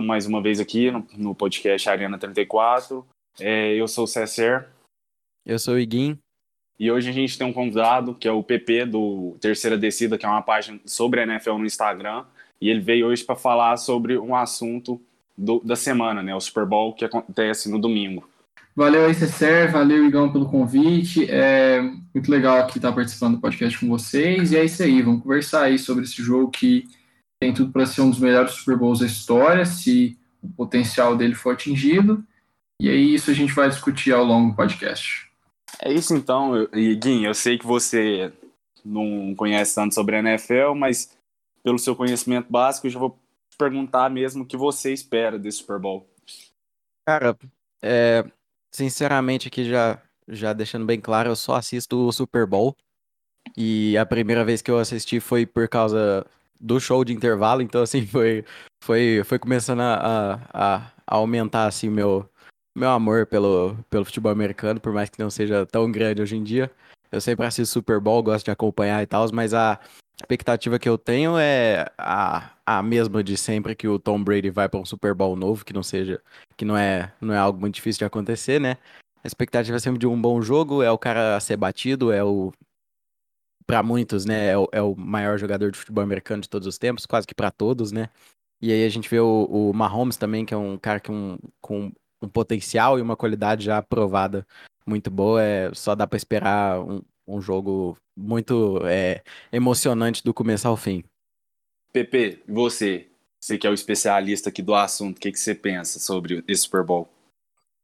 Estamos mais uma vez aqui no, no podcast Arena 34. É, eu sou o César. Eu sou o Iguim. E hoje a gente tem um convidado, que é o PP do Terceira Descida, que é uma página sobre a NFL no Instagram. E ele veio hoje para falar sobre um assunto do, da semana, né? O Super Bowl, que acontece no domingo. Valeu aí, César. Valeu, Igão, pelo convite. É muito legal aqui estar participando do podcast com vocês. E é isso aí, vamos conversar aí sobre esse jogo que tem tudo para ser um dos melhores Super Bowls da história, se o potencial dele for atingido. E aí, isso a gente vai discutir ao longo do podcast. É isso então, Iguinho. Eu sei que você não conhece tanto sobre a NFL, mas pelo seu conhecimento básico, eu já vou perguntar mesmo o que você espera desse Super Bowl. Cara, é, sinceramente, aqui já, já deixando bem claro, eu só assisto o Super Bowl. E a primeira vez que eu assisti foi por causa do show de intervalo, então assim, foi, foi, foi começando a, a, a aumentar assim meu, meu amor pelo, pelo futebol americano, por mais que não seja tão grande hoje em dia. Eu sempre assisto Super Bowl, gosto de acompanhar e tal, mas a expectativa que eu tenho é a, a mesma de sempre que o Tom Brady vai para um Super Bowl novo, que não seja, que não é, não é algo muito difícil de acontecer, né? A expectativa é sempre de um bom jogo, é o cara a ser batido, é o para muitos, né, é o, é o, maior jogador de futebol americano de todos os tempos, quase que para todos, né? E aí a gente vê o, o Mahomes também, que é um cara que um, com um potencial e uma qualidade já aprovada muito boa. É, só dá para esperar um, um, jogo muito é, emocionante do começo ao fim. Pepe, você? Você que é o especialista aqui do assunto, o que, que você pensa sobre esse Super Bowl?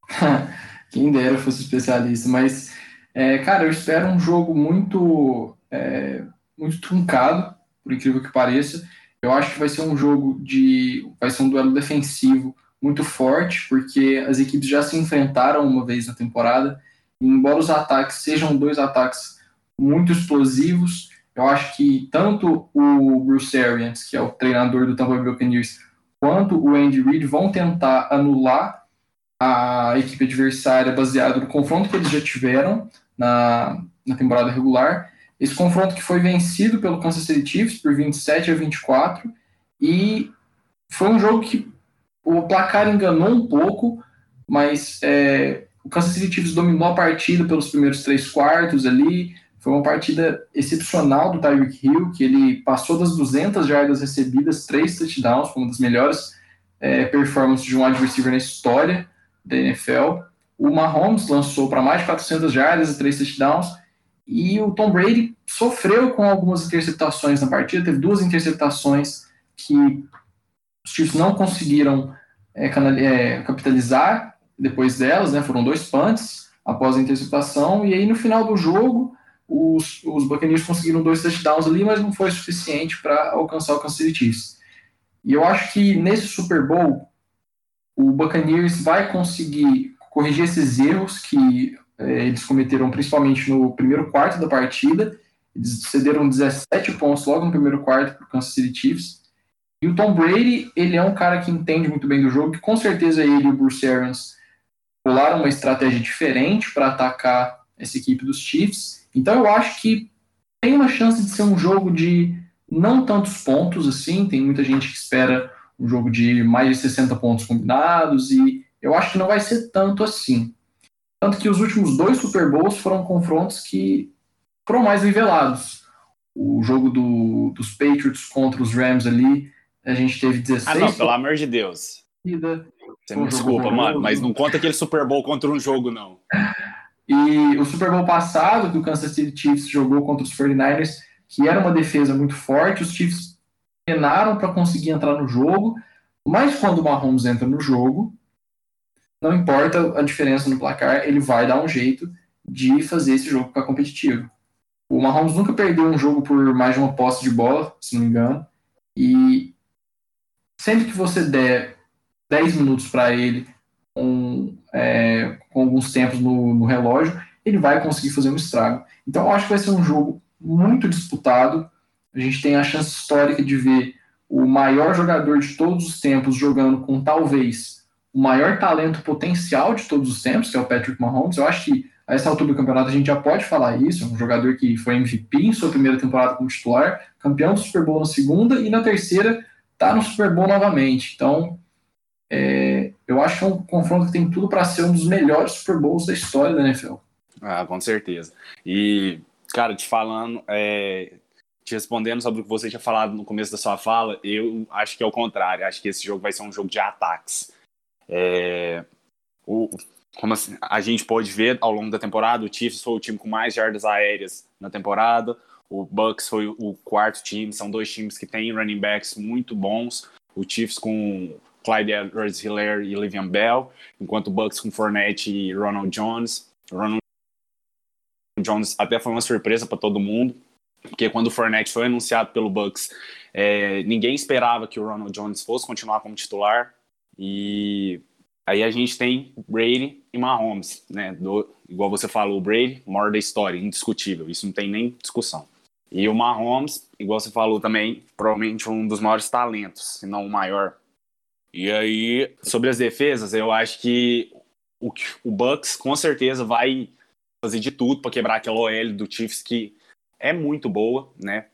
Quem dera fosse especialista, mas, é, cara, eu espero um jogo muito é, muito truncado, por incrível que pareça. Eu acho que vai ser um jogo de. vai ser um duelo defensivo muito forte, porque as equipes já se enfrentaram uma vez na temporada. E embora os ataques sejam dois ataques muito explosivos, eu acho que tanto o Bruce Arians, que é o treinador do Tampa Bay Buccaneers, quanto o Andy Reid vão tentar anular a equipe adversária baseado no confronto que eles já tiveram na, na temporada regular esse confronto que foi vencido pelo Kansas City Chiefs por 27 a 24 e foi um jogo que o placar enganou um pouco, mas é, o Kansas City Chiefs dominou a partida pelos primeiros três quartos ali. Foi uma partida excepcional do Tyreek Hill, que ele passou das 200 jardas recebidas, três touchdowns, foi uma das melhores é, performances de um receiver na história da NFL. O Mahomes lançou para mais de 400 jardas e três touchdowns. E o Tom Brady sofreu com algumas interceptações na partida, teve duas interceptações que os Chiefs não conseguiram é, é, capitalizar depois delas, né? Foram dois punts após a interceptação, e aí no final do jogo os, os Buccaneers conseguiram dois touchdowns ali, mas não foi suficiente para alcançar o Kansas City Chiefs. E eu acho que nesse Super Bowl o Buccaneers vai conseguir corrigir esses erros que eles cometeram principalmente no primeiro quarto da partida. Eles cederam 17 pontos logo no primeiro quarto para o Kansas City Chiefs. E o Tom Brady, ele é um cara que entende muito bem do jogo, que com certeza ele e o Bruce Arians pularam uma estratégia diferente para atacar essa equipe dos Chiefs. Então eu acho que tem uma chance de ser um jogo de não tantos pontos assim, tem muita gente que espera um jogo de mais de 60 pontos combinados e eu acho que não vai ser tanto assim. Tanto que os últimos dois Super Bowls foram confrontos que foram mais nivelados. O jogo do, dos Patriots contra os Rams ali, a gente teve 16. Ah, não, pelo amor de Deus. Você me desculpa, mano, mas não conta aquele Super Bowl contra um jogo, não. E o Super Bowl passado, que o Kansas City Chiefs jogou contra os 49ers, que era uma defesa muito forte, os Chiefs penaram para conseguir entrar no jogo, mas quando o Mahomes entra no jogo, não importa a diferença no placar, ele vai dar um jeito de fazer esse jogo ficar competitivo. O Mahomes nunca perdeu um jogo por mais de uma posse de bola, se não me engano, e sempre que você der 10 minutos para ele com, é, com, alguns tempos no, no, relógio, ele vai conseguir fazer um estrago. Então eu acho que vai ser um jogo muito disputado. A gente tem a chance histórica de ver o maior jogador de todos os tempos jogando com talvez o maior talento potencial de todos os tempos, que é o Patrick Mahomes. Eu acho que a essa altura do campeonato a gente já pode falar isso. É um jogador que foi MVP em sua primeira temporada como titular, campeão do Super Bowl na segunda e na terceira tá no Super Bowl novamente. Então, é, eu acho que é um confronto que tem tudo para ser um dos melhores Super Bowls da história da NFL. Ah, com certeza. E, cara, te falando, é, te respondendo sobre o que você tinha falado no começo da sua fala, eu acho que é o contrário. Acho que esse jogo vai ser um jogo de ataques. É, o, como assim, a gente pode ver ao longo da temporada, o Chiefs foi o time com mais jardas aéreas na temporada, o Bucks foi o quarto time, são dois times que têm running backs muito bons, o Chiefs com Clyde Edwards-Hilaire e Livian Bell, enquanto o Bucks com Fournette e Ronald Jones. Ronald Jones até foi uma surpresa para todo mundo, porque quando o Fournette foi anunciado pelo Bucks, é, ninguém esperava que o Ronald Jones fosse continuar como titular, e Aí a gente tem Brady e Mahomes, né? Do, igual você falou, o Brady, maior da história, indiscutível, isso não tem nem discussão. E o Mahomes, igual você falou também, provavelmente um dos maiores talentos, se não o maior. E aí, sobre as defesas, eu acho que o, o Bucks com certeza vai fazer de tudo para quebrar aquela OL do Chiefs que é muito boa, né?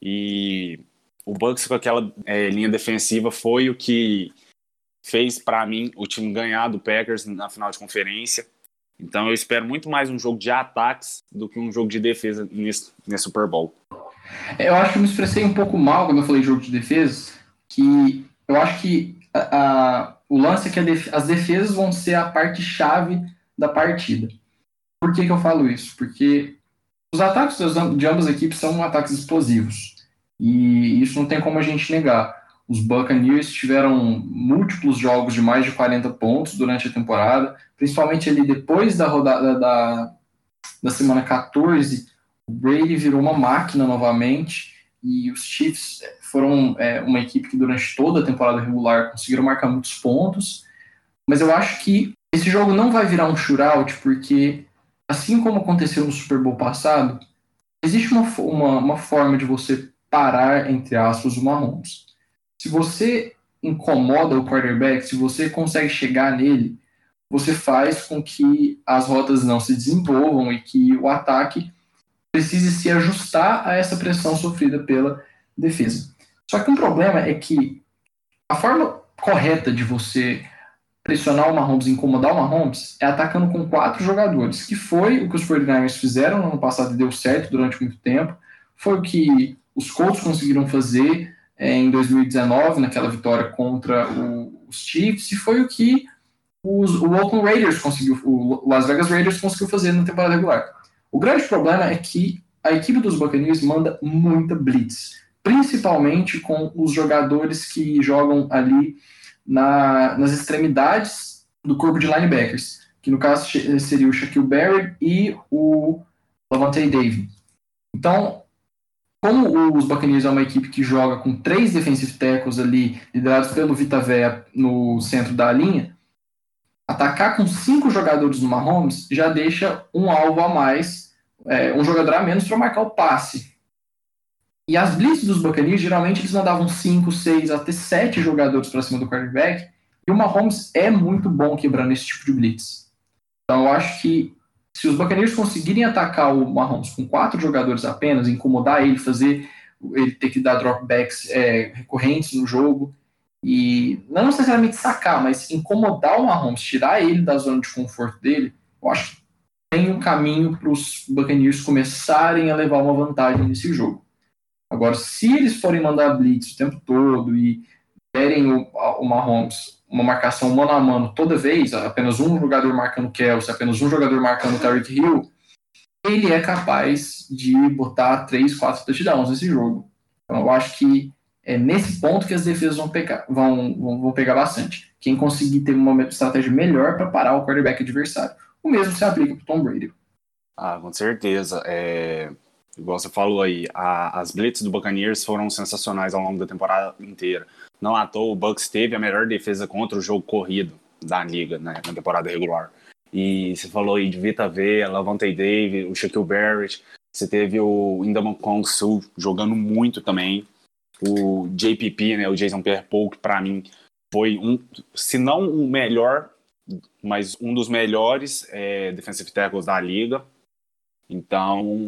E o Bucks com aquela é, linha defensiva foi o que fez para mim o time ganhar do Packers na final de conferência. Então eu espero muito mais um jogo de ataques do que um jogo de defesa nesse, nesse Super Bowl. Eu acho que me expressei um pouco mal quando eu falei jogo de defesa, que eu acho que a, a, o lance é que def, as defesas vão ser a parte chave da partida. Por que, que eu falo isso? Porque os ataques de ambas as equipes são ataques explosivos. E isso não tem como a gente negar. Os Buccaneers tiveram múltiplos jogos de mais de 40 pontos durante a temporada, principalmente ali depois da rodada da, da semana 14. O Brady virou uma máquina novamente e os Chiefs foram é, uma equipe que durante toda a temporada regular conseguiram marcar muitos pontos. Mas eu acho que esse jogo não vai virar um shootout, porque assim como aconteceu no Super Bowl passado, existe uma, uma, uma forma de você parar, entre aspas, o Mahomes se você incomoda o quarterback, se você consegue chegar nele, você faz com que as rotas não se desenvolvam e que o ataque precise se ajustar a essa pressão sofrida pela defesa. Só que um problema é que a forma correta de você pressionar o Mahomes incomodar o Mahomes é atacando com quatro jogadores, que foi o que os 49ers fizeram no ano passado e deu certo durante muito tempo, foi o que os Colts conseguiram fazer é, em 2019, naquela vitória contra o, os Chiefs, e foi o que os, o Oakland Raiders conseguiu, o Las Vegas Raiders conseguiu fazer na temporada regular. O grande problema é que a equipe dos Buccaneers manda muita blitz, principalmente com os jogadores que jogam ali na, nas extremidades do corpo de linebackers, que no caso seria o Shaquille Barrett e o Lavonte David. Então, como os Buccaneers é uma equipe que joga com três defensive tackles ali, liderados pelo Vita Vea no centro da linha, atacar com cinco jogadores no Mahomes já deixa um alvo a mais, é, um jogador a menos para marcar o passe. E as blitzes dos Buccaneers, geralmente eles mandavam cinco, seis, até sete jogadores para cima do quarterback, e o Mahomes é muito bom quebrando esse tipo de blitz. Então eu acho que se os Buccaneers conseguirem atacar o Mahomes com quatro jogadores apenas, incomodar ele, fazer ele ter que dar dropbacks é, recorrentes no jogo, e não necessariamente sacar, mas incomodar o Mahomes, tirar ele da zona de conforto dele, eu acho que tem um caminho para os Buccaneers começarem a levar uma vantagem nesse jogo. Agora, se eles forem mandar blitz o tempo todo e derem o, o Mahomes uma marcação mano a mano toda vez, apenas um jogador marcando Kelsey, apenas um jogador marcando Tyreek Hill, ele é capaz de botar três, quatro touchdowns nesse jogo. Então eu acho que é nesse ponto que as defesas vão pegar, vão, vão, vão pegar bastante. Quem conseguir ter uma estratégia melhor para parar o quarterback adversário. O mesmo se aplica para Tom Brady. Ah, com certeza. É, igual você falou aí, a, as blitz do Buccaneers foram sensacionais ao longo da temporada inteira. Não à toa, o Bucks teve a melhor defesa contra o jogo corrido da liga né, na temporada regular. E você falou aí de Vita V, Lavonte David, o Shaquille Barrett, você teve o Indaman Kong Su jogando muito também. O JPP, né, o Jason Pierre-Paul, que para mim foi um, se não o melhor, mas um dos melhores é, defensive tackles da liga. Então,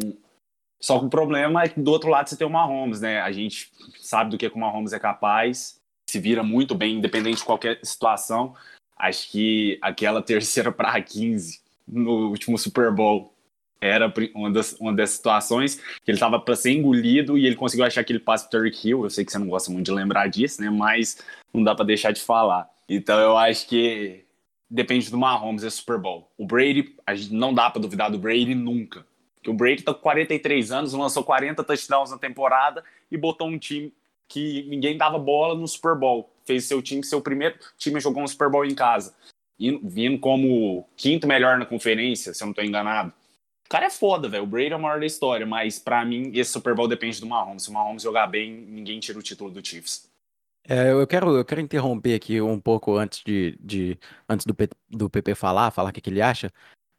só que o problema é que do outro lado você tem o Mahomes, né? A gente sabe do que, o Mahomes é capaz se vira muito bem, independente de qualquer situação. Acho que aquela terceira para 15 no último Super Bowl era uma das, uma das situações que ele estava para ser engolido e ele conseguiu achar aquele passe para Turk Hill. Eu sei que você não gosta muito de lembrar disso, né? Mas não dá para deixar de falar. Então eu acho que depende do Mahomes esse Super Bowl. O Brady, a gente não dá para duvidar do Brady nunca. Porque o Brady tá com 43 anos, lançou 40 touchdowns na temporada e botou um time que ninguém dava bola no Super Bowl. Fez seu time ser o primeiro time a jogar um Super Bowl em casa. E vindo como quinto melhor na conferência, se eu não tô enganado cara é foda, velho. O Brady é o maior da história, mas para mim esse Super Bowl depende do Mahomes. Se o Mahomes jogar bem, ninguém tira o título do Chiefs. É, eu quero, eu quero interromper aqui um pouco antes de, de antes do, P, do PP falar, falar o que, que ele acha.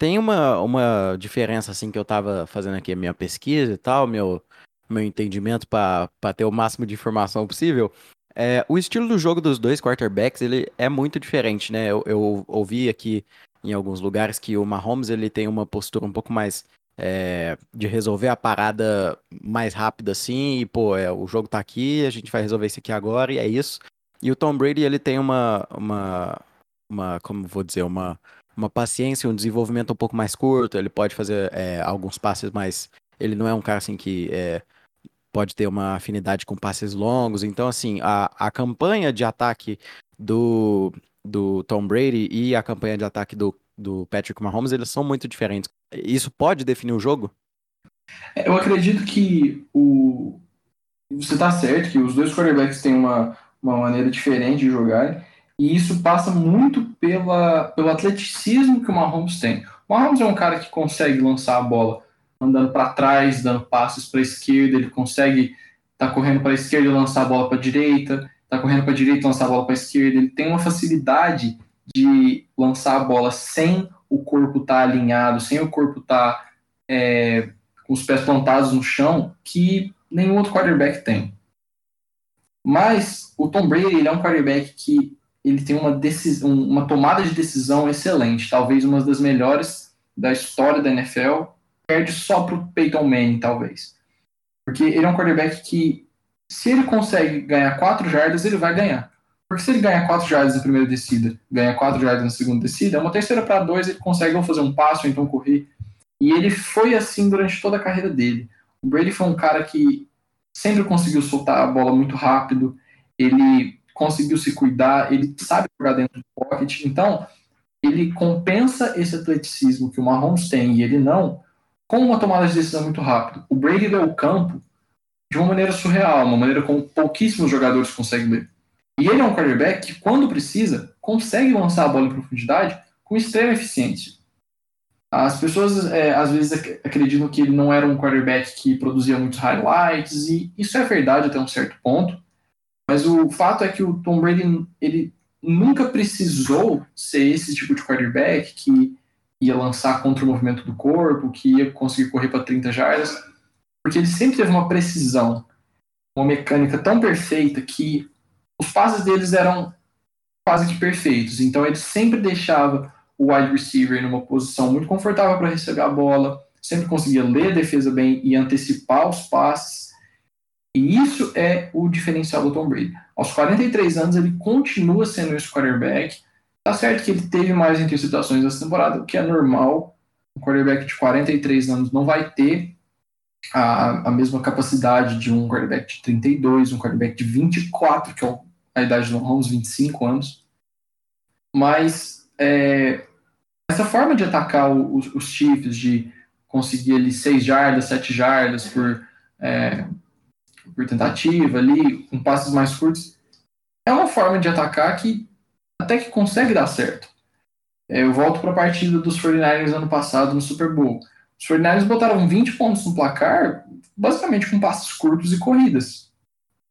Tem uma, uma diferença assim que eu tava fazendo aqui a minha pesquisa e tal, meu meu entendimento para ter o máximo de informação possível. É, o estilo do jogo dos dois quarterbacks ele é muito diferente, né? Eu, eu ouvi aqui em alguns lugares que o Mahomes ele tem uma postura um pouco mais é, de resolver a parada mais rápida assim, e pô, é, o jogo tá aqui, a gente vai resolver isso aqui agora e é isso. E o Tom Brady ele tem uma, uma, uma como vou dizer, uma, uma paciência, um desenvolvimento um pouco mais curto, ele pode fazer é, alguns passes mais. Ele não é um cara assim que é, pode ter uma afinidade com passes longos. Então, assim, a, a campanha de ataque do, do Tom Brady e a campanha de ataque do, do Patrick Mahomes, eles são muito diferentes. Isso pode definir o jogo? Eu acredito que o você está certo que os dois quarterbacks têm uma, uma maneira diferente de jogar e isso passa muito pela, pelo atleticismo que o Mahomes tem. O Mahomes é um cara que consegue lançar a bola andando para trás, dando passes para a esquerda, ele consegue estar tá correndo para a esquerda e lançar a bola para a direita, tá correndo para a direita, lançar a bola para a esquerda, ele tem uma facilidade de lançar a bola sem o corpo estar tá alinhado, sem o corpo estar tá, é, com os pés plantados no chão, que nenhum outro quarterback tem. Mas o Tom Brady ele é um quarterback que ele tem uma, decisão, uma tomada de decisão excelente, talvez uma das melhores da história da NFL, perde só para o Peyton Manning, talvez. Porque ele é um quarterback que se ele consegue ganhar 4 jardas, ele vai ganhar. Porque se ele ganha 4 jardas na primeira descida, ganha 4 jardas na segunda descida, uma terceira para dois ele consegue ou fazer um passo ou então correr. E ele foi assim durante toda a carreira dele. O Brady foi um cara que sempre conseguiu soltar a bola muito rápido, ele conseguiu se cuidar, ele sabe jogar dentro do pocket. Então, ele compensa esse atleticismo que o Mahomes tem e ele não, com uma tomada de decisão muito rápida. O Brady leu o campo de uma maneira surreal, uma maneira como pouquíssimos jogadores conseguem ler. E ele é um quarterback que, quando precisa, consegue lançar a bola em profundidade com extrema eficiência. As pessoas é, às vezes acreditam que ele não era um quarterback que produzia muitos highlights, e isso é verdade até um certo ponto, mas o fato é que o Tom Brady ele nunca precisou ser esse tipo de quarterback que ia lançar contra o movimento do corpo, que ia conseguir correr para 30 jardas porque ele sempre teve uma precisão, uma mecânica tão perfeita que os passes deles eram quase que perfeitos. Então ele sempre deixava o wide receiver numa posição muito confortável para receber a bola, sempre conseguia ler a defesa bem e antecipar os passes. E isso é o diferencial do Tom Brady. Aos 43 anos ele continua sendo esse quarterback. Tá certo que ele teve mais interceptações essa temporada, o que é normal. Um quarterback de 43 anos não vai ter a, a mesma capacidade de um quarterback de 32, um quarterback de 24, que é a idade do Mahomes, 25 anos. Mas é, essa forma de atacar os, os Chiefs, de conseguir ali 6 jardas, 7 jardas por, é, por tentativa ali, com passes mais curtos, é uma forma de atacar que até que consegue dar certo. É, eu volto para a partida dos 49ers ano passado no Super Bowl. Os 49ers botaram 20 pontos no placar, basicamente com passos curtos e corridas.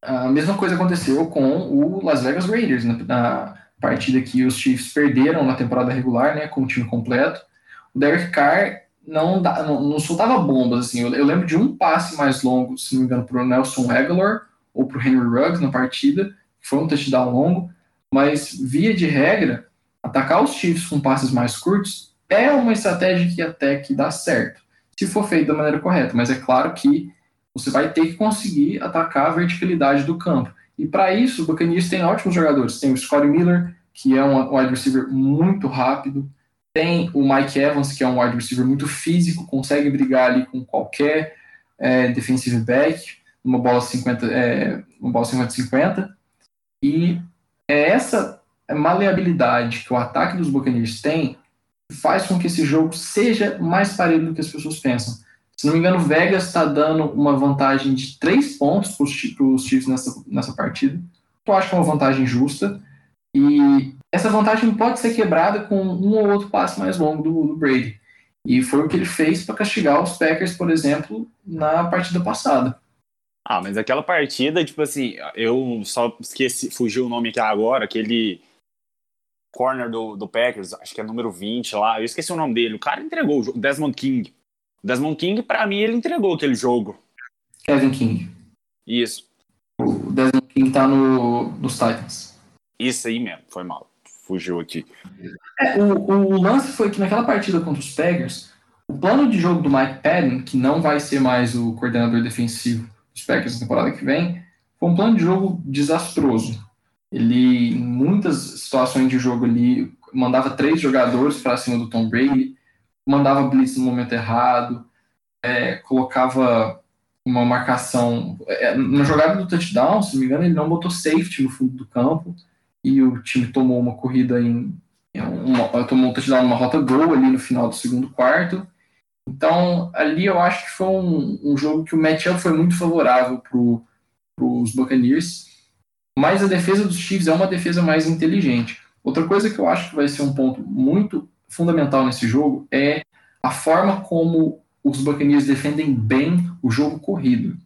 A mesma coisa aconteceu com o Las Vegas Raiders, na, na partida que os Chiefs perderam na temporada regular, né, com o time completo. O Derek Carr não, dá, não, não soltava bombas, assim. Eu, eu, lembro de um passe mais longo, se não me engano, para o Nelson Aguilar ou para o Henry Ruggs na partida, foi um touchdown longo, mas via de regra, atacar os Chiefs com passes mais curtos é uma estratégia que até que dá certo, se for feito da maneira correta. Mas é claro que você vai ter que conseguir atacar a verticalidade do campo. E para isso, o Buccaneers tem ótimos jogadores. Tem o Scottie Miller, que é um wide receiver muito rápido. Tem o Mike Evans, que é um wide receiver muito físico, consegue brigar ali com qualquer é, defensive back, uma bola 50, é, uma bola 50-50. E é essa maleabilidade que o ataque dos Buccaneers tem faz com que esse jogo seja mais parelho do que as pessoas pensam. Se não me engano, Vegas está dando uma vantagem de três pontos para os Chiefs nessa, nessa partida. Eu acho que é uma vantagem justa. E essa vantagem pode ser quebrada com um ou outro passe mais longo do, do Brady. E foi o que ele fez para castigar os Packers, por exemplo, na partida passada. Ah, mas aquela partida, tipo assim, eu só esqueci, fugiu o nome aqui agora, aquele corner do, do Packers, acho que é número 20 lá, eu esqueci o nome dele. O cara entregou o jogo, Desmond King. Desmond King, para mim, ele entregou aquele jogo. Kevin King. Isso. O Desmond King tá no, nos Titans. Isso aí mesmo, foi mal. Fugiu aqui. É, o, o lance foi que naquela partida contra os Packers, o plano de jogo do Mike Patton, que não vai ser mais o coordenador defensivo dos Packers na temporada que vem, foi um plano de jogo desastroso. Ele, em muitas situações de jogo ali, mandava três jogadores para cima do Tom Brady, mandava blitz no momento errado, é, colocava uma marcação. É, na jogada do touchdown, se não me engano, ele não botou safety no fundo do campo e o time tomou uma corrida em. Uma, tomou um touchdown numa rota gol ali no final do segundo quarto. Então, ali eu acho que foi um, um jogo que o matchup foi muito favorável para os Buccaneers. Mas a defesa dos Chiefs é uma defesa mais inteligente. Outra coisa que eu acho que vai ser um ponto muito fundamental nesse jogo é a forma como os Buccaneers defendem bem o jogo corrido.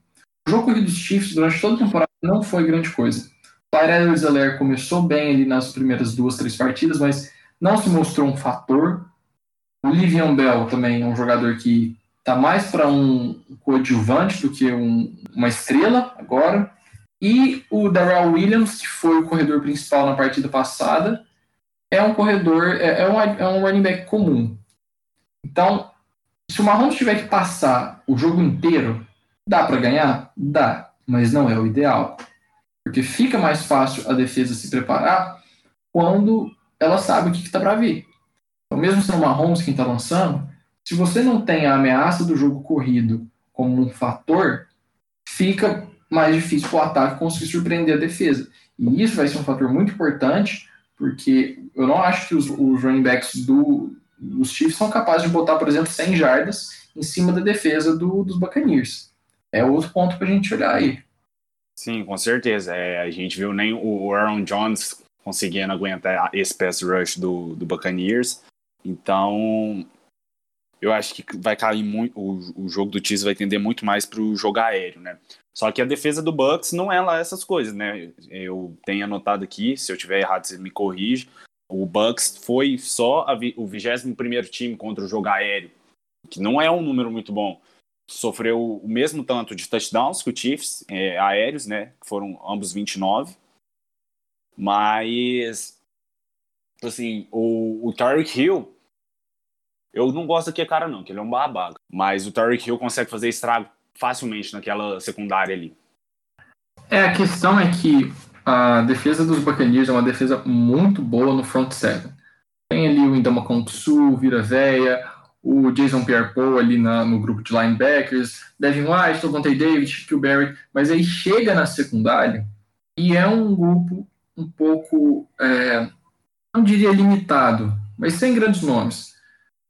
O jogo corrido dos Chiefs durante toda a temporada não foi grande coisa. Tyrell Zeller começou bem ali nas primeiras duas, três partidas, mas não se mostrou um fator. O Livian Bell também é um jogador que está mais para um coadjuvante do que um, uma estrela agora. E o Darrell Williams, que foi o corredor principal na partida passada, é um corredor, é, é, um, é um running back comum. Então, se o Mahomes tiver que passar o jogo inteiro, dá para ganhar? Dá, mas não é o ideal. Porque fica mais fácil a defesa se preparar quando ela sabe o que está para vir. Então, mesmo sendo o Mahomes quem está lançando, se você não tem a ameaça do jogo corrido como um fator, fica mais difícil para o ataque conseguir surpreender a defesa. E isso vai ser um fator muito importante porque eu não acho que os, os running backs do, dos Chiefs são capazes de botar, por exemplo, 100 jardas em cima da defesa do, dos Buccaneers. É outro ponto para a gente olhar aí. Sim, com certeza. É, a gente viu nem o Aaron Jones conseguindo aguentar esse pass rush do, do Buccaneers. Então, eu acho que vai cair muito. O, o jogo do Chiefs vai tender muito mais para o jogo aéreo, né? Só que a defesa do Bucks não é lá essas coisas, né? Eu tenho anotado aqui, se eu tiver errado, você me corrige. O Bucks foi só vi o 21 time contra o jogo aéreo, que não é um número muito bom. Sofreu o mesmo tanto de touchdowns que o Chiefs, é, aéreos, né? Foram ambos 29. Mas, assim, o, o Tyreek Hill, eu não gosto daquele cara, não, que ele é um babaca. Mas o Tyreek Hill consegue fazer estrago facilmente naquela secundária ali. É, a questão é que a defesa dos Buccaneers é uma defesa muito boa no front seven. Tem ali o Indama Kongsu, Vira Véia, o Jason Pierre-Paul ali na, no grupo de linebackers, Devin White, Levante David, Shaquille Barrett, mas aí chega na secundária e é um grupo um pouco, é, não diria limitado, mas sem grandes nomes.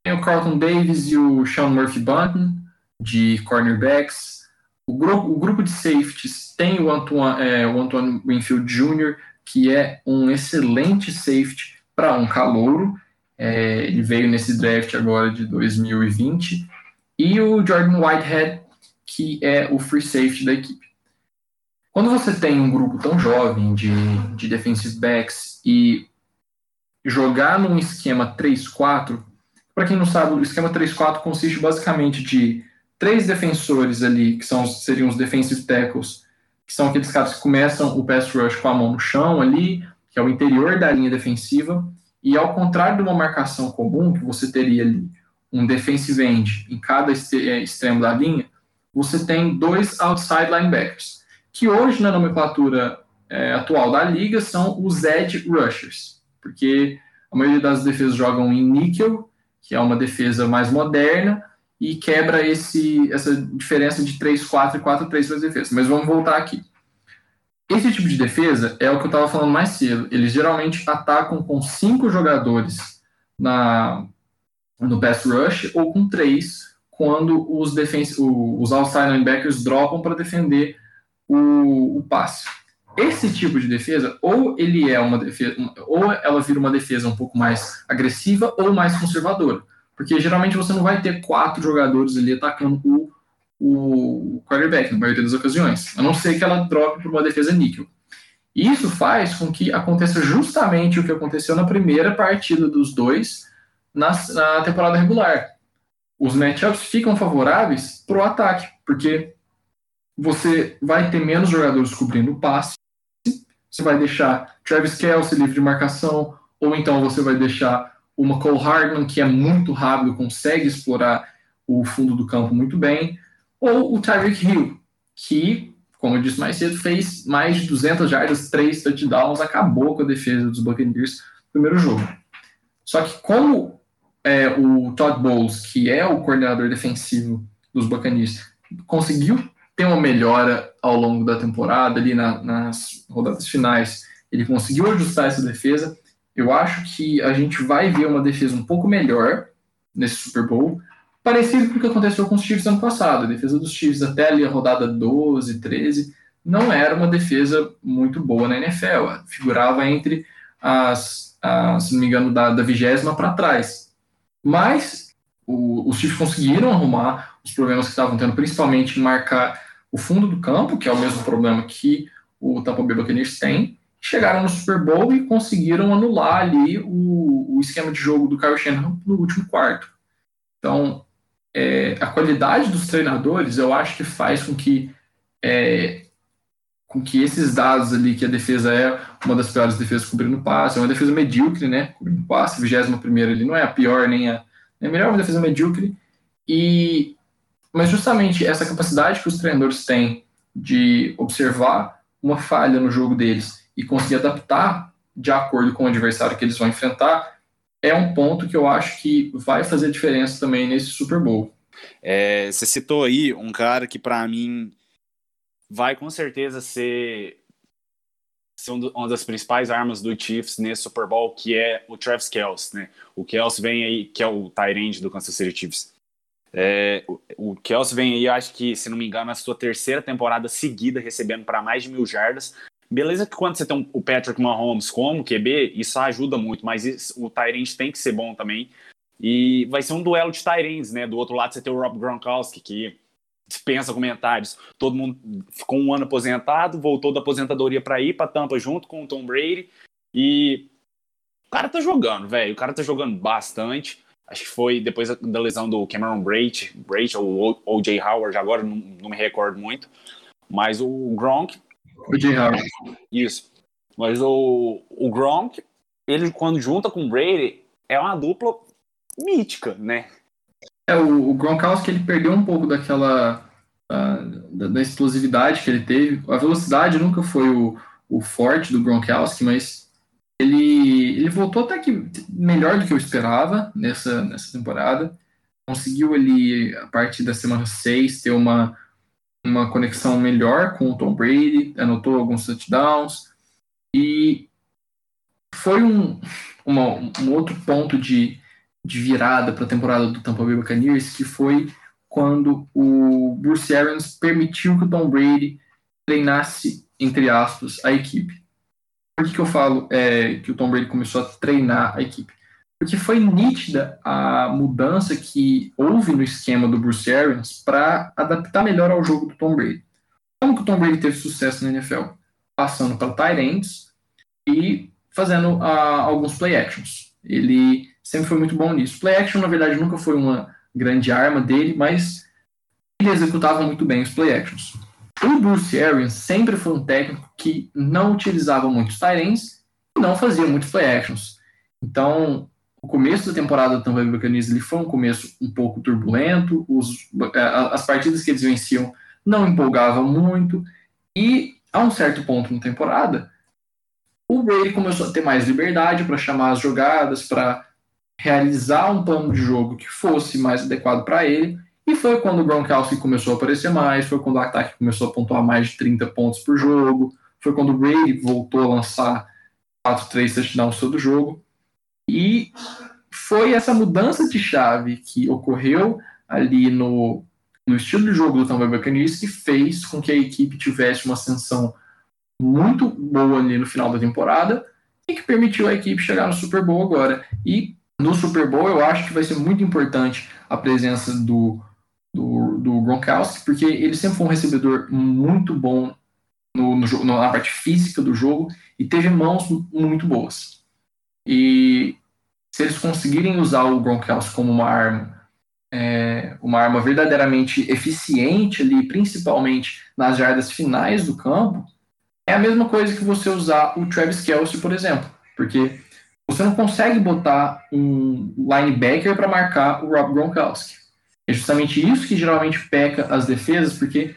Tem o Carlton Davis e o Sean Murphy Bunton, de cornerbacks. O grupo, o grupo de safeties tem o Antoine, é, o Antoine Winfield Jr., que é um excelente safety para um calouro. É, ele veio nesse draft agora de 2020. E o Jordan Whitehead, que é o free safety da equipe. Quando você tem um grupo tão jovem de, de defensive backs e jogar num esquema 3-4, para quem não sabe, o esquema 3-4 consiste basicamente de três defensores ali, que são, seriam os defensive tackles, que são aqueles caras que começam o pass rush com a mão no chão ali, que é o interior da linha defensiva, e ao contrário de uma marcação comum, que você teria ali um defensive end em cada é, extremo da linha, você tem dois outside linebackers, que hoje na nomenclatura é, atual da liga são os edge rushers, porque a maioria das defesas jogam em níquel, que é uma defesa mais moderna, e quebra esse, essa diferença de 3-4 e 4-3 para as defesas. Mas vamos voltar aqui. Esse tipo de defesa é o que eu estava falando mais cedo. Eles geralmente atacam com cinco jogadores na, no pass rush ou com três quando os, defense, os outside linebackers dropam para defender o, o passe. Esse tipo de defesa, ou ele é uma defesa, ou ela vira uma defesa um pouco mais agressiva ou mais conservadora. Porque geralmente você não vai ter quatro jogadores ali atacando o, o quarterback, na maioria das ocasiões. A não ser que ela drope por uma defesa níquel. Isso faz com que aconteça justamente o que aconteceu na primeira partida dos dois na, na temporada regular. Os matchups ficam favoráveis para o ataque, porque você vai ter menos jogadores cobrindo o passe, você vai deixar Travis Kelsey livre de marcação, ou então você vai deixar o McCall Hardman, que é muito rápido, consegue explorar o fundo do campo muito bem, ou o Tyreek Hill, que, como eu disse mais cedo, fez mais de 200 jardas, 3 touchdowns, acabou com a defesa dos Buccaneers no primeiro jogo. Só que como é, o Todd Bowles, que é o coordenador defensivo dos Buccaneers, conseguiu ter uma melhora ao longo da temporada, ali na, nas rodadas finais, ele conseguiu ajustar essa defesa. Eu acho que a gente vai ver uma defesa um pouco melhor nesse Super Bowl, parecido com o que aconteceu com os Chiefs ano passado. A defesa dos Chiefs até ali a rodada 12, 13, não era uma defesa muito boa na NFL. Figurava entre as, as se não me engano, da, da vigésima para trás. Mas o, os Chiefs conseguiram arrumar os problemas que estavam tendo, principalmente em marcar o fundo do campo, que é o mesmo problema que o Tampa Bay Buccaneers tem, chegaram no Super Bowl e conseguiram anular ali o, o esquema de jogo do Kyle Shanahan no último quarto. Então, é, a qualidade dos treinadores, eu acho que faz com que é, com que esses dados ali, que a defesa é uma das piores defesas cobrindo passe, é uma defesa medíocre, né, cobrindo passe, 21 primeira ali, não é a pior nem a, a melhor, é uma defesa medíocre, e mas justamente essa capacidade que os treinadores têm de observar uma falha no jogo deles e conseguir adaptar de acordo com o adversário que eles vão enfrentar é um ponto que eu acho que vai fazer diferença também nesse Super Bowl. É, você citou aí um cara que para mim vai com certeza ser, ser uma das principais armas do Chiefs nesse Super Bowl, que é o Travis Kelce, né? O Kelce vem aí, que é o Tyrande do Kansas City Chiefs. É, o, o Kelsey vem aí, acho que, se não me engano, na sua terceira temporada seguida, recebendo para mais de mil jardas. Beleza que quando você tem um, o Patrick Mahomes como QB, isso ajuda muito, mas isso, o Tyrant tem que ser bom também. E vai ser um duelo de Tyrants, né? Do outro lado você tem o Rob Gronkowski, que dispensa comentários. Todo mundo ficou um ano aposentado, voltou da aposentadoria para ir para Tampa junto com o Tom Brady. E o cara tá jogando, velho. O cara tá jogando bastante acho que foi depois da lesão do Cameron Brate, Brate ou O.J. Howard, agora não, não, me recordo muito, mas o Gronk... O.J. Howard. Isso. Mas o, o Gronk, ele quando junta com o Brady, é uma dupla mítica, né? É, o, o Gronkowski, ele perdeu um pouco daquela... Uh, da, da, explosividade que ele teve. A velocidade nunca foi o, o forte do Gronkowski, mas ele, ele voltou até que melhor do que eu esperava nessa, nessa temporada. Conseguiu ali, a partir da semana 6, ter uma, uma conexão melhor com o Tom Brady, anotou alguns touchdowns. E foi um, uma, um outro ponto de, de virada para a temporada do Tampa Bay Buccaneers, que foi quando o Bruce Arians permitiu que o Tom Brady treinasse, entre aspas, a equipe. Por que, que eu falo é, que o Tom Brady começou a treinar a equipe? Porque foi nítida a mudança que houve no esquema do Bruce Arians para adaptar melhor ao jogo do Tom Brady. Como que o Tom Brady teve sucesso na NFL? Passando para tight ends e fazendo uh, alguns play actions. Ele sempre foi muito bom nisso. Play action, na verdade, nunca foi uma grande arma dele, mas ele executava muito bem os play actions. O Bruce Arians sempre foi um técnico que não utilizava muitos Tyrants e não fazia muitos play actions. Então, o começo da temporada do Tampa Bay Buccaneers ele foi um começo um pouco turbulento, os, é, as partidas que eles venciam não empolgavam muito, e a um certo ponto na temporada, o Brady começou a ter mais liberdade para chamar as jogadas, para realizar um plano de jogo que fosse mais adequado para ele. E foi quando o Gronkowski começou a aparecer mais, foi quando o ataque começou a pontuar mais de 30 pontos por jogo, foi quando o Brady voltou a lançar 4, 3 touchdowns todo jogo. E foi essa mudança de chave que ocorreu ali no, no estilo de jogo do Tampa Bay Buccaneers que fez com que a equipe tivesse uma ascensão muito boa ali no final da temporada e que permitiu a equipe chegar no Super Bowl agora. E no Super Bowl eu acho que vai ser muito importante a presença do, do, do Gronkowski, porque ele sempre foi um recebedor muito bom no, no, na parte física do jogo e teve mãos muito boas. E se eles conseguirem usar o Gronkowski como uma arma, é, uma arma verdadeiramente eficiente ali, principalmente nas jardas finais do campo, é a mesma coisa que você usar o Travis Kelsey, por exemplo, porque você não consegue botar um linebacker para marcar o Rob Gronkowski. É justamente isso que geralmente peca as defesas, porque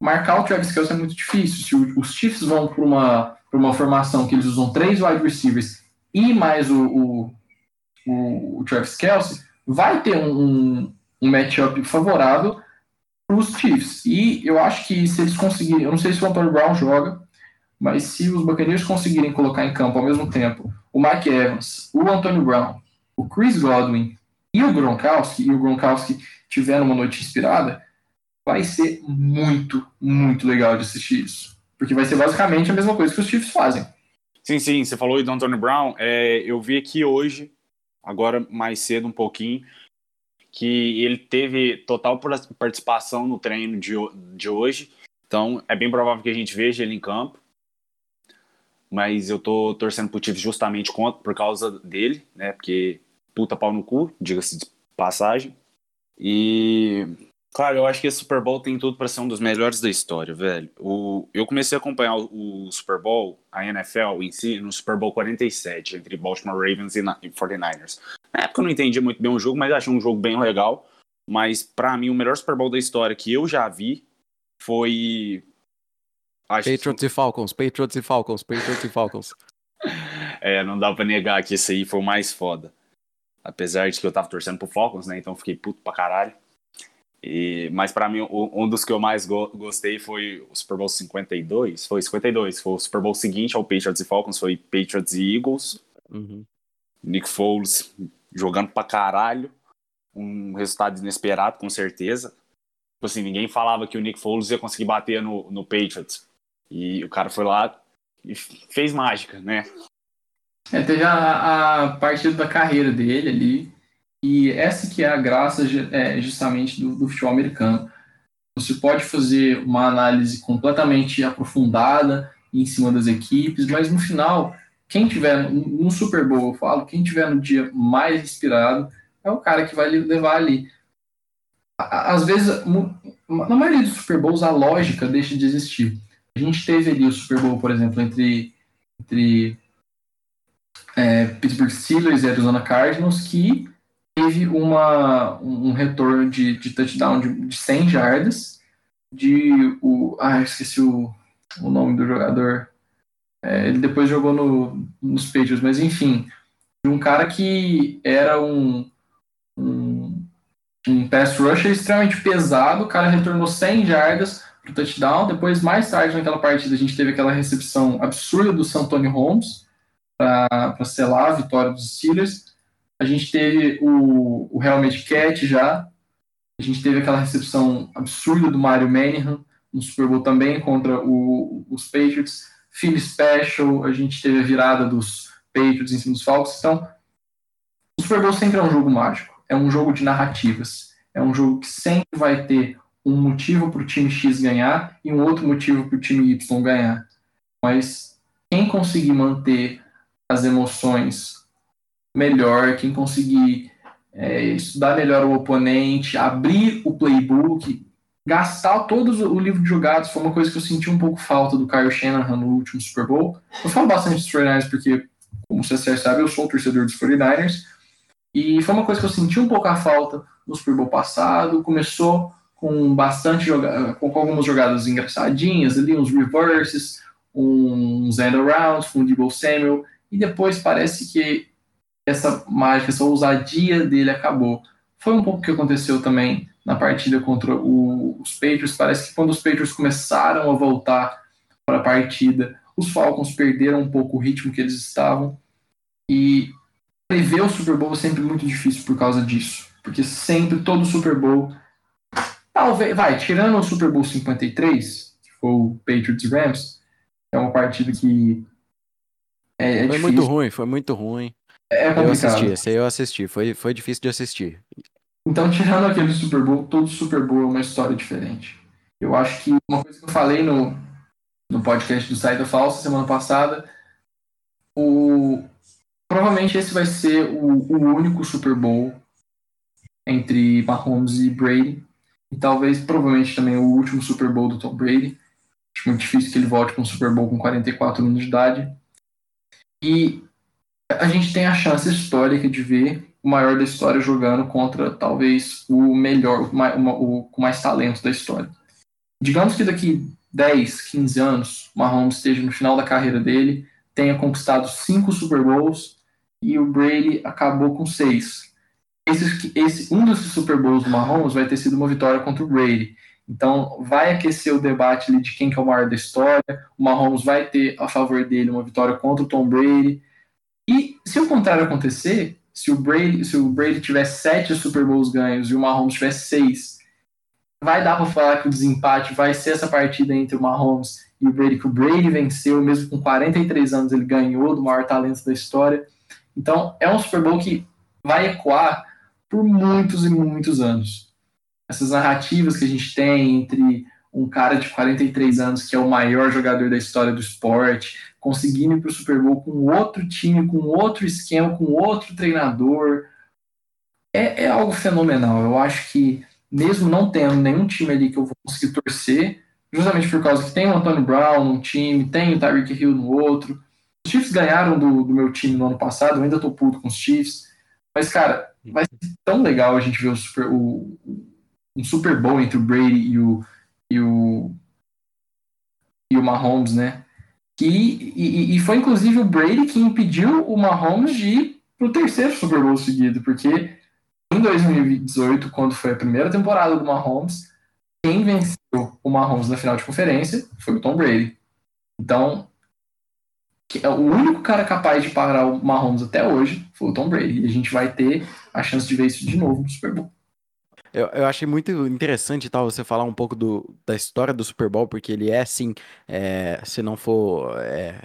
marcar o Travis Kelsey é muito difícil. Se os Chiefs vão para uma, uma formação que eles usam três wide receivers e mais o, o, o, o Travis Kelsey, vai ter um, um, matchup favorável para os Chiefs. E eu acho que se eles conseguirem, eu não sei se o Antonio Brown joga, mas se os Buccaneers conseguirem colocar em campo ao mesmo tempo o Mike Evans, o Antonio Brown, o Chris Godwin e o Gronkowski, e o Gronkowski tiver uma noite inspirada, vai ser muito, muito legal de assistir isso. Porque vai ser basicamente a mesma coisa que os Chiefs fazem. Sim, sim, você falou do Antonio Brown. É, eu vi aqui hoje, agora mais cedo um pouquinho, que ele teve total participação no treino de, de hoje. Então é bem provável que a gente veja ele em campo mas eu tô torcendo pro Chiefs justamente por causa dele, né? Porque puta pau no cu, diga-se de passagem. E claro, eu acho que esse Super Bowl tem tudo para ser um dos melhores da história, velho. O, eu comecei a acompanhar o, o, Super Bowl, a NFL em si, no Super Bowl 47, entre Baltimore Ravens e, e 49ers. Na época eu não entendia muito bem o jogo, mas achei um jogo bem legal. Mas para mim, o melhor Super Bowl da história que eu já vi foi Acho Patriots que... e Falcons, Patriots e Falcons, Patriots e Falcons. é, não dá pra negar que esse aí foi o mais foda. Apesar de que eu tava torcendo pro Falcons, né? Então fiquei puto pra caralho. E, mas para mim, um dos que eu mais go gostei foi o Super Bowl 52. Foi 52. Foi o Super Bowl seguinte ao Patriots e Falcons. Foi Patriots e Eagles. Uhum. Nick Foles jogando pra caralho. Um resultado inesperado, com certeza. Tipo assim, ninguém falava que o Nick Foles ia conseguir bater no, no Patriots. E o cara foi lá e fez mágica, né? É, teve a, a partida da carreira dele ali. E essa que é a graça é, justamente do, do futebol americano. Você pode fazer uma análise completamente aprofundada em cima das equipes, mas no final, quem tiver no Super Bowl, eu falo, quem tiver no dia mais inspirado é o cara que vai levar ali. Às vezes, na maioria dos Super Bowls, a lógica deixa de existir. A gente teve ali o Super Bowl, por exemplo, entre, entre é, Pittsburgh Steelers e Arizona Cardinals, que teve uma, um retorno de, de touchdown de, de 100 jardas, de o, ah, esqueci o, o nome do jogador, é, ele depois jogou no, nos Patriots, mas enfim, de um cara que era um, um, um pass rusher extremamente pesado, o cara retornou 100 jardas, pro touchdown. Depois, mais tarde naquela partida, a gente teve aquela recepção absurda do Santoni Holmes para selar a vitória dos Steelers. A gente teve o, o realmente Cat já. A gente teve aquela recepção absurda do Mario Manningham no Super Bowl também contra o, os Patriots. Philly Special, a gente teve a virada dos Patriots em cima dos Falcons. Então, o Super Bowl sempre é um jogo mágico. É um jogo de narrativas. É um jogo que sempre vai ter um motivo para o time X ganhar e um outro motivo para o time Y ganhar. Mas quem conseguir manter as emoções melhor, quem conseguir é, estudar melhor o oponente, abrir o playbook, gastar todos o livro de jogados, foi uma coisa que eu senti um pouco falta do Kyle Shanahan no último Super Bowl. Eu falo bastante dos 49ers porque, como você sabe, eu sou um torcedor dos 49ers, e foi uma coisa que eu senti um pouco a falta no Super Bowl passado, começou com bastante com algumas jogadas engraçadinhas ali, uns reverses, uns end arounds com o Debo Samuel, e depois parece que essa mágica, essa ousadia dele acabou. Foi um pouco o que aconteceu também na partida contra o, os Patriots. Parece que quando os Patriots começaram a voltar para a partida, os Falcons perderam um pouco o ritmo que eles estavam. E prever o Super Bowl é sempre muito difícil por causa disso. Porque sempre, todo Super Bowl. Talvez, vai, tirando o Super Bowl 53, que foi o Patriots Rams, é uma partida que. É, é foi difícil. muito ruim, foi muito ruim. É complicado. Eu assisti, esse aí eu assisti, foi, foi difícil de assistir. Então, tirando aquele Super Bowl, todo Super Bowl é uma história diferente. Eu acho que uma coisa que eu falei no, no podcast do Saída Falsa semana passada, o, provavelmente esse vai ser o, o único Super Bowl entre Mahomes e Brady. E talvez, provavelmente, também o último Super Bowl do Tom Brady. Acho muito difícil que ele volte para um Super Bowl com 44 anos de idade. E a gente tem a chance histórica de ver o maior da história jogando contra talvez o melhor, o, com mais talento da história. Digamos que daqui 10, 15 anos, o Mahomes esteja no final da carreira dele, tenha conquistado cinco Super Bowls e o Brady acabou com seis. Esse, esse, um dos Super Bowls do Mahomes vai ter sido uma vitória contra o Brady. Então, vai aquecer o debate de quem que é o maior da história. O Mahomes vai ter a favor dele uma vitória contra o Tom Brady. E se o contrário acontecer, se o Brady, se o Brady tiver sete Super Bowls ganhos e o Mahomes tiver seis, vai dar para falar que o desempate vai ser essa partida entre o Mahomes e o Brady, que o Brady venceu, mesmo com 43 anos, ele ganhou do maior talento da história. Então, é um Super Bowl que vai ecoar por muitos e muitos anos. Essas narrativas que a gente tem entre um cara de 43 anos, que é o maior jogador da história do esporte, conseguindo ir para o Super Bowl com outro time, com outro esquema, com outro treinador. É, é, algo fenomenal. Eu acho que, mesmo não tendo nenhum time ali que eu vou conseguir torcer, justamente por causa que tem o Antônio Brown num time, tem o Tyreek Hill no outro. Os Chiefs ganharam do, do meu time no ano passado, eu ainda tô puto com os Chiefs. Mas, cara, vai ser tão legal a gente ver o Super, o, um Super Bowl entre o Brady e o, e o, e o Mahomes, né? Que, e, e foi inclusive o Brady que impediu o Mahomes de ir pro terceiro Super Bowl seguido, porque em 2018, quando foi a primeira temporada do Mahomes, quem venceu o Mahomes na final de conferência foi o Tom Brady. Então, é o único cara capaz de parar o Mahomes até hoje foi o Tom Brady. E a gente vai ter a chance de ver isso de novo no Super Bowl. Eu, eu achei muito interessante tal você falar um pouco do, da história do Super Bowl, porque ele é, assim, é, se não for é,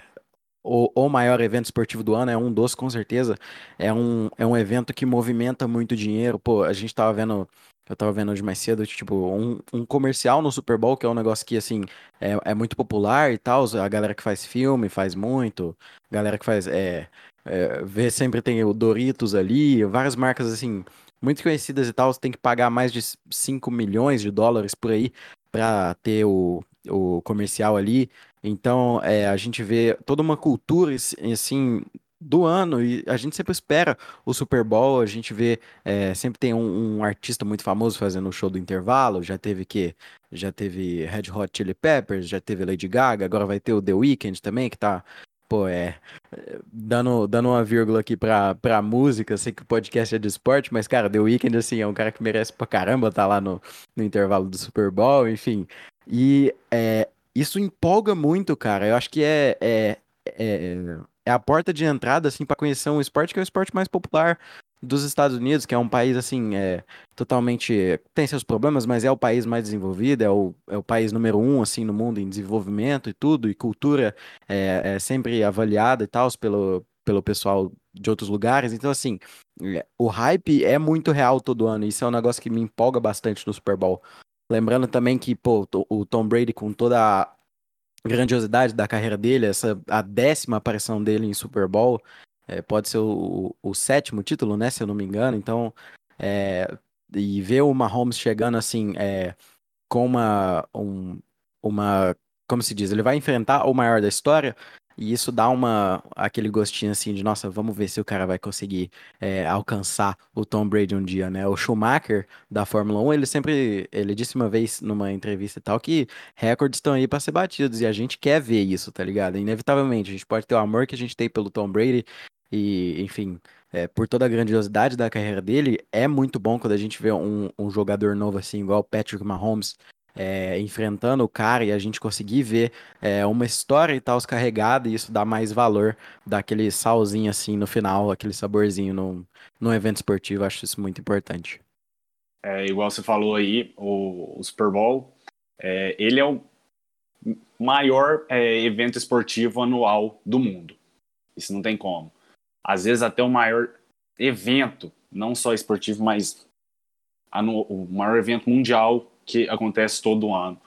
o, o maior evento esportivo do ano, é um dos, com certeza. É um, é um evento que movimenta muito dinheiro. Pô, a gente tava vendo eu tava vendo hoje mais cedo, tipo, um, um comercial no Super Bowl, que é um negócio que, assim, é, é muito popular e tal. A galera que faz filme faz muito. A galera que faz. É, é, vê sempre tem o Doritos ali, várias marcas, assim, muito conhecidas e tal, você tem que pagar mais de 5 milhões de dólares por aí para ter o, o comercial ali. Então, é, a gente vê toda uma cultura, assim, do ano e a gente sempre espera o Super Bowl, a gente vê, é, sempre tem um, um, artista muito famoso fazendo o show do intervalo, já teve que já teve Red Hot Chili Peppers, já teve Lady Gaga, agora vai ter o The Weeknd também, que tá Pô, é. Dando, dando uma vírgula aqui pra, pra música, sei que o podcast é de esporte, mas, cara, The Weeknd, assim, é um cara que merece pra caramba tá lá no, no intervalo do Super Bowl, enfim. E é, isso empolga muito, cara. Eu acho que é, é, é, é a porta de entrada, assim, para conhecer um esporte que é o esporte mais popular dos Estados Unidos, que é um país, assim, é, totalmente. tem seus problemas, mas é o país mais desenvolvido, é o, é o país número um, assim, no mundo em desenvolvimento e tudo, e cultura é, é sempre avaliada e tal pelo, pelo pessoal de outros lugares. Então, assim, é, o hype é muito real todo ano. Isso é um negócio que me empolga bastante no Super Bowl. Lembrando também que, pô, o Tom Brady, com toda a grandiosidade da carreira dele, essa a décima aparição dele em Super Bowl, é, pode ser o, o, sétimo título, né? Se eu não me engano. Então, é, e ver o Mahomes chegando assim, é, com uma, um, uma. Como se diz? Ele vai enfrentar o maior da história. E isso dá uma aquele gostinho assim de, nossa, vamos ver se o cara vai conseguir é, alcançar o Tom Brady um dia, né? O Schumacher da Fórmula 1, ele sempre, ele disse uma vez numa entrevista e tal que recordes estão aí para ser batidos e a gente quer ver isso, tá ligado? Inevitavelmente, a gente pode ter o amor que a gente tem pelo Tom Brady e, enfim, é, por toda a grandiosidade da carreira dele, é muito bom quando a gente vê um, um jogador novo assim, igual o Patrick Mahomes, é, enfrentando o cara e a gente conseguir ver é, uma história e tal carregada e isso dá mais valor daquele salzinho assim no final, aquele saborzinho no, no evento esportivo, acho isso muito importante. É, igual você falou aí, o, o Super Bowl, é, ele é o maior é, evento esportivo anual do mundo. Isso não tem como. Às vezes até o maior evento, não só esportivo, mas o maior evento mundial que acontece todo ano.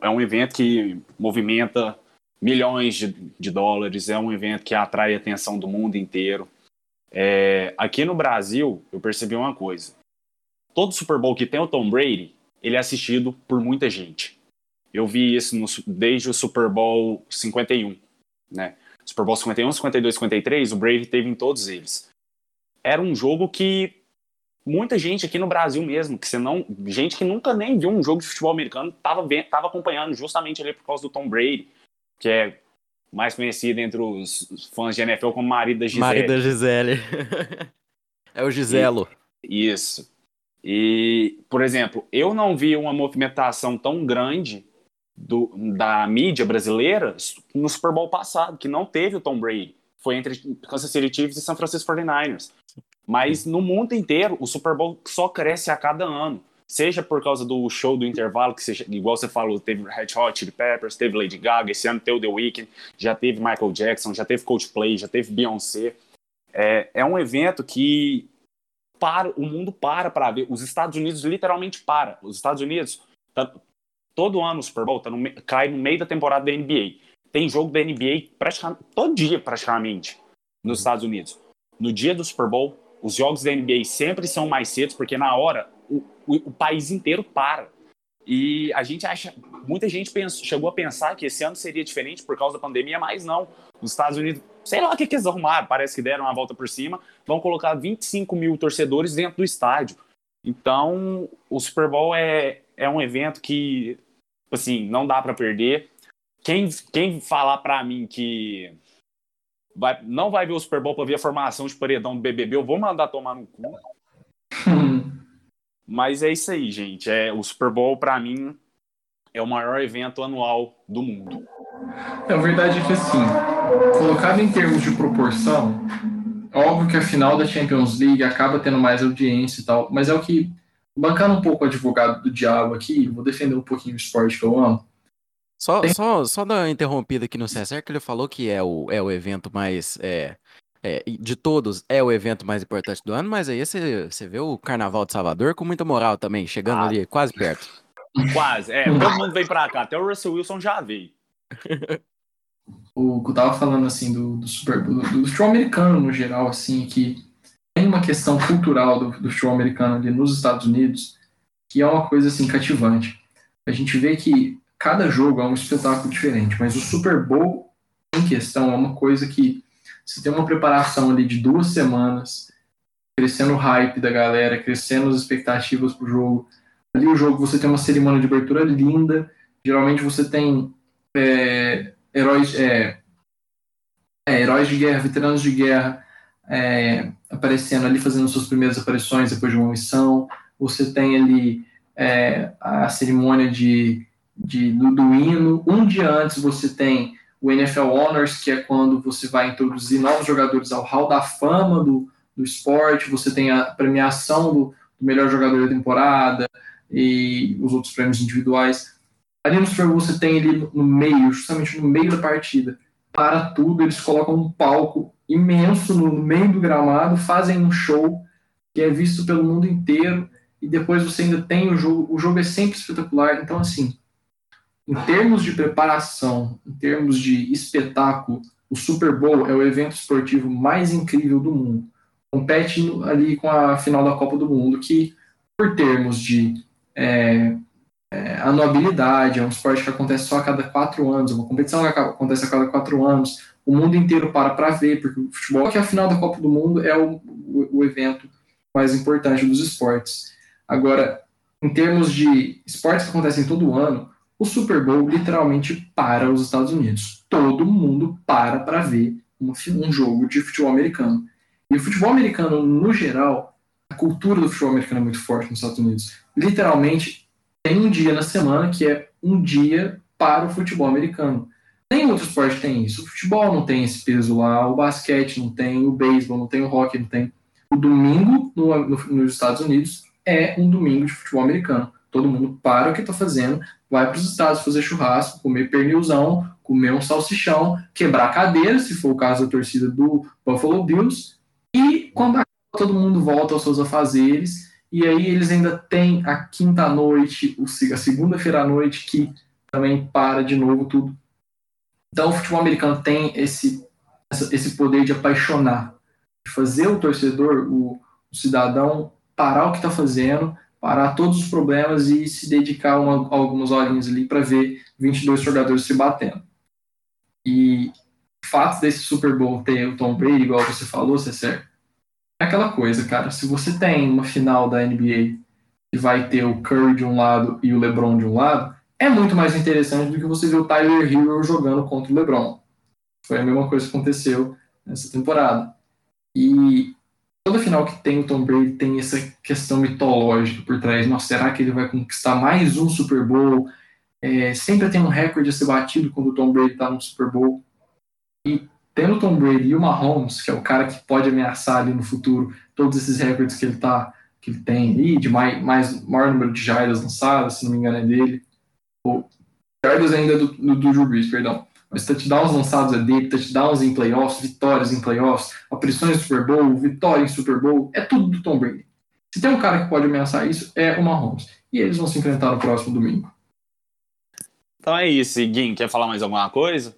É um evento que movimenta milhões de, de, dólares, é um evento que atrai atenção do mundo inteiro. É, aqui no Brasil, eu percebi uma coisa. Todo Super Bowl que tem o Tom Brady, ele é assistido por muita gente. Eu vi isso no, desde o Super Bowl 51, né? Super Bowl 51, 52, 53, o Brady teve em todos eles. Era um jogo que muita gente aqui no Brasil mesmo, que você não, gente que nunca nem viu um jogo de futebol americano, tava, vendo, tava acompanhando justamente ali por causa do Tom Brady, que é mais conhecido entre os fãs de NFL como marido da Gisele. Marido da Gisele. é o Giselo. E, isso. E, por exemplo, eu não vi uma movimentação tão grande do, da mídia brasileira no Super Bowl passado, que não teve o Tom Brady. Foi entre Kansas City Chiefs e San Francisco 49ers. Mas no mundo inteiro, o Super Bowl só cresce a cada ano. Seja por causa do show do intervalo, que seja, igual você falou, teve Red Hot Chili Peppers, teve Lady Gaga, esse ano teve The Weeknd, já teve Michael Jackson, já teve Coldplay, já teve Beyoncé. É, é um evento que para, o mundo para para ver. Os Estados Unidos literalmente para. Os Estados Unidos, tá, todo ano o Super Bowl tá no, cai no meio da temporada da NBA. Tem jogo da NBA praticamente, todo dia, praticamente, nos Estados Unidos. No dia do Super Bowl, os jogos da NBA sempre são mais cedo, porque na hora o, o, o país inteiro para. E a gente acha, muita gente pensou, chegou a pensar que esse ano seria diferente por causa da pandemia, mas não. Os Estados Unidos, sei lá o que, que eles arrumaram, parece que deram uma volta por cima, vão colocar 25 mil torcedores dentro do estádio. Então, o Super Bowl é, é um evento que, assim, não dá para perder. Quem, quem falar para mim que vai, não vai ver o Super Bowl para ver a formação de paredão do BBB, eu vou mandar tomar no cu. Mas é isso aí, gente. É, o Super Bowl, para mim, é o maior evento anual do mundo. É, verdade é que, assim, colocado em termos de proporção, óbvio que a final da Champions League acaba tendo mais audiência e tal, mas é o que, bancando um pouco o advogado do diabo aqui, vou defender um pouquinho o esporte que eu amo, só, Tem... só, só dar uma interrompida aqui no César, que ele falou que é o, é o evento mais. É, é, de todos, é o evento mais importante do ano, mas aí você, você vê o Carnaval de Salvador com muita moral também, chegando ah. ali quase perto. Quase, é, todo mundo vem pra cá, até o Russell Wilson já veio. o que eu tava falando assim do, do super do, do show americano no geral, assim, que tem uma questão cultural do, do show americano ali nos Estados Unidos que é uma coisa assim cativante. A gente vê que cada jogo é um espetáculo diferente, mas o Super Bowl em questão é uma coisa que você tem uma preparação ali de duas semanas, crescendo o hype da galera, crescendo as expectativas para o jogo. Ali o jogo você tem uma cerimônia de abertura linda, geralmente você tem é, heróis, é, é, heróis de guerra, veteranos de guerra é, aparecendo ali, fazendo suas primeiras aparições depois de uma missão. Você tem ali é, a cerimônia de de, do, do hino. Um dia antes você tem o NFL Honors, que é quando você vai introduzir novos jogadores ao Hall da Fama do, do esporte, você tem a premiação do, do melhor jogador da temporada e os outros prêmios individuais. Ali no Super Bowl você tem ele no meio, justamente no meio da partida. Para tudo, eles colocam um palco imenso no meio do gramado, fazem um show que é visto pelo mundo inteiro e depois você ainda tem o jogo. O jogo é sempre espetacular. Então, assim, em termos de preparação, em termos de espetáculo, o Super Bowl é o evento esportivo mais incrível do mundo. Compete ali com a final da Copa do Mundo, que, por termos de é, é, anuabilidade, é um esporte que acontece só a cada quatro anos, uma competição que acontece a cada quatro anos, o mundo inteiro para para ver, porque o futebol, que é a final da Copa do Mundo, é o, o, o evento mais importante dos esportes. Agora, em termos de esportes que acontecem todo ano, o Super Bowl literalmente para os Estados Unidos. Todo mundo para para ver um, um jogo de futebol americano. E o futebol americano, no geral, a cultura do futebol americano é muito forte nos Estados Unidos. Literalmente, tem um dia na semana que é um dia para o futebol americano. Nem outro esporte tem isso. O futebol não tem esse peso lá, o basquete não tem, o beisebol não tem, o hockey não tem. O domingo no, no, nos Estados Unidos é um domingo de futebol americano. Todo mundo para o que está fazendo, vai para os estados fazer churrasco, comer pernilzão, comer um salsichão, quebrar cadeira, se for o caso da torcida do Buffalo Bills, e quando todo mundo volta aos seus afazeres, e aí eles ainda têm a quinta noite, a segunda-feira à noite, que também para de novo tudo. Então o futebol americano tem esse, esse poder de apaixonar, de fazer o torcedor, o, o cidadão, parar o que está fazendo, parar todos os problemas e se dedicar uma, algumas horinhas ali para ver 22 jogadores se batendo. E o fato desse Super Bowl ter o Tom Brady, igual você falou, César, é aquela coisa, cara. Se você tem uma final da NBA e vai ter o Curry de um lado e o LeBron de um lado, é muito mais interessante do que você ver o Tyler Hero jogando contra o LeBron. Foi a mesma coisa que aconteceu nessa temporada. E toda final que tem o Tom Brady tem essa questão mitológica por trás. Nossa, será que ele vai conquistar mais um Super Bowl? É, sempre tem um recorde a ser batido quando o Tom Brady está no Super Bowl. E tendo o Tom Brady e o Mahomes, que é o cara que pode ameaçar ali no futuro todos esses recordes que ele tá que ele tem ali, de mais, mais maior número de jardas lançadas, se não me engano é dele. Ou jardas ainda do, do, do Drew Brees, perdão. Mas touchdowns lançados é dele, touchdowns em playoffs, vitórias em playoffs, aparições em Super Bowl, vitória em Super Bowl, é tudo do Tom Brady. Se tem um cara que pode ameaçar isso, é o Mahomes. E eles vão se enfrentar no próximo domingo. Então é isso, Guim, quer falar mais alguma coisa?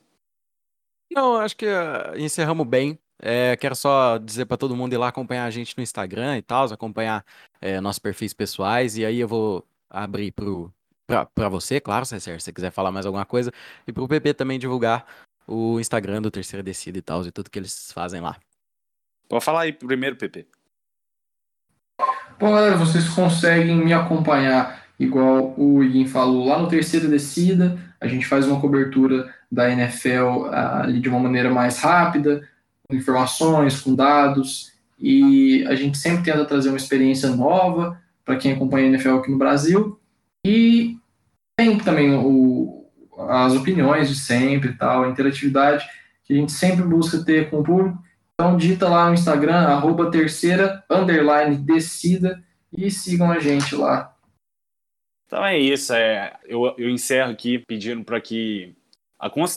Não, acho que uh, encerramos bem. É, quero só dizer para todo mundo ir lá acompanhar a gente no Instagram e tal, acompanhar é, nossos perfis pessoais, e aí eu vou abrir pro, pra, pra você, claro, César, se você quiser falar mais alguma coisa, e pro PP também divulgar o Instagram do Terceira Descida e tal, e tudo que eles fazem lá. Pode falar aí primeiro, PP. Bom, galera, vocês conseguem me acompanhar igual o Iguin falou lá no Terceira Descida, a gente faz uma cobertura da NFL ali de uma maneira mais rápida, com informações, com dados, e a gente sempre tenta trazer uma experiência nova para quem acompanha a NFL aqui no Brasil, e tem também o, as opiniões de sempre e tal, a interatividade que a gente sempre busca ter com o público. Então digita lá no Instagram, arroba terceira, underline, e sigam a gente lá. Então é isso, é, eu, eu encerro aqui pedindo para que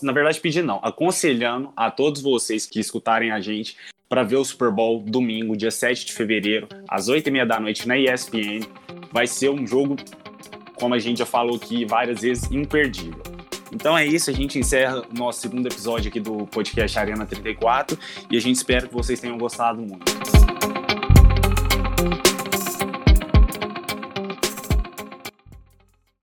na verdade, pedir não, aconselhando a todos vocês que escutarem a gente para ver o Super Bowl domingo, dia 7 de fevereiro, às 8h30 da noite na ESPN. Vai ser um jogo, como a gente já falou aqui várias vezes, imperdível. Então é isso, a gente encerra o nosso segundo episódio aqui do podcast Arena 34 e a gente espera que vocês tenham gostado muito.